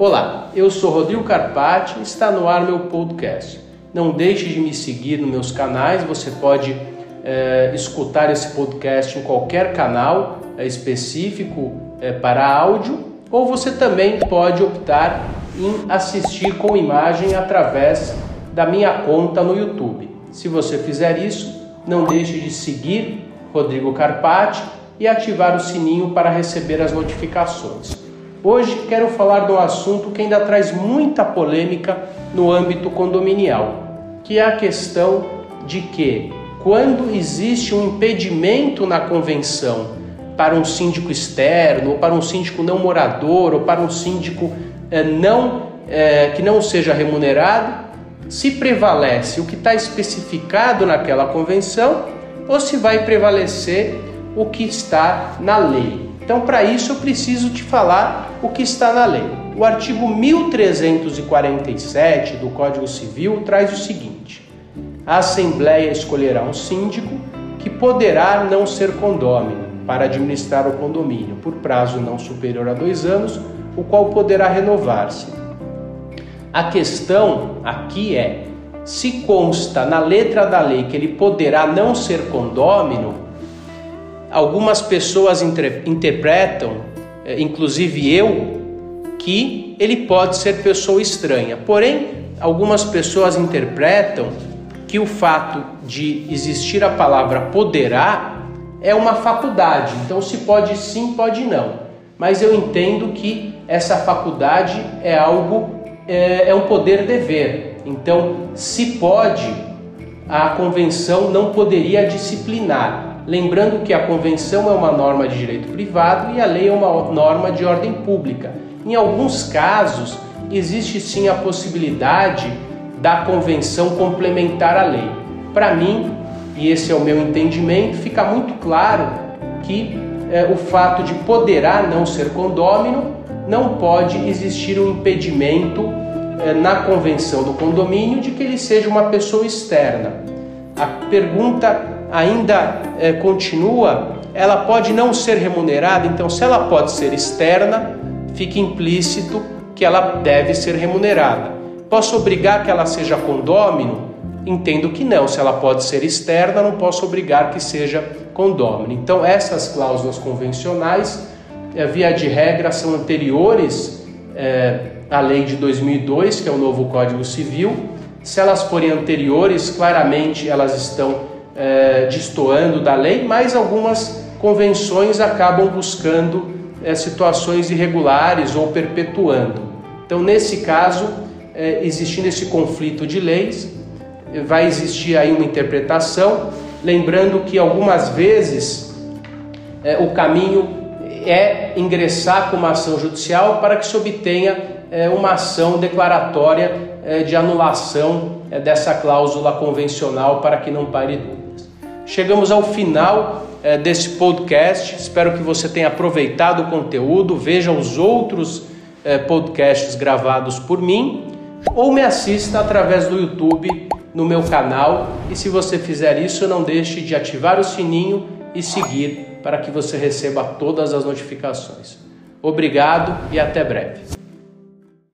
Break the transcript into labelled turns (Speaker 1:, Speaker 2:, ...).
Speaker 1: Olá, eu sou Rodrigo Carpati e está no ar meu podcast. Não deixe de me seguir nos meus canais, você pode é, escutar esse podcast em qualquer canal é, específico é, para áudio, ou você também pode optar em assistir com imagem através da minha conta no YouTube. Se você fizer isso, não deixe de seguir Rodrigo Carpati e ativar o sininho para receber as notificações. Hoje quero falar um assunto que ainda traz muita polêmica no âmbito condominial, que é a questão de que quando existe um impedimento na convenção para um síndico externo, ou para um síndico não morador, ou para um síndico é, não é, que não seja remunerado, se prevalece o que está especificado naquela convenção ou se vai prevalecer o que está na lei. Então, para isso, eu preciso te falar o que está na lei. O artigo 1347 do Código Civil traz o seguinte: a Assembleia escolherá um síndico que poderá não ser condômino para administrar o condomínio por prazo não superior a dois anos, o qual poderá renovar-se. A questão aqui é: se consta na letra da lei que ele poderá não ser condômino, algumas pessoas interpretam, eh, inclusive eu, que ele pode ser pessoa estranha. Porém, algumas pessoas interpretam que o fato de existir a palavra poderá é uma faculdade, então se pode sim, pode não. Mas eu entendo que essa faculdade é algo, é, é um poder-dever. Então, se pode, a convenção não poderia disciplinar. Lembrando que a convenção é uma norma de direito privado e a lei é uma norma de ordem pública. Em alguns casos, existe sim a possibilidade da convenção complementar a lei. Para mim, e esse é o meu entendimento, fica muito claro que é, o fato de poderá não ser condômino não pode existir um impedimento é, na convenção do condomínio de que ele seja uma pessoa externa. A pergunta ainda é, continua: ela pode não ser remunerada, então, se ela pode ser externa, fica implícito que ela deve ser remunerada. Posso obrigar que ela seja condômino? Entendo que não, se ela pode ser externa, não posso obrigar que seja condômino. Então, essas cláusulas convencionais, eh, via de regra, são anteriores é, à lei de 2002, que é o novo Código Civil. Se elas forem anteriores, claramente elas estão é, destoando da lei, mas algumas convenções acabam buscando é, situações irregulares ou perpetuando. Então, nesse caso, é, existindo esse conflito de leis, vai existir aí uma interpretação, lembrando que algumas vezes é, o caminho é ingressar com uma ação judicial para que se obtenha é, uma ação declaratória é, de anulação é, dessa cláusula convencional para que não pare dúvidas. Chegamos ao final é, desse podcast, espero que você tenha aproveitado o conteúdo, veja os outros é, podcasts gravados por mim ou me assista através do YouTube no meu canal e se você fizer isso, não deixe de ativar o sininho e seguir para que você receba todas as notificações. Obrigado e até breve.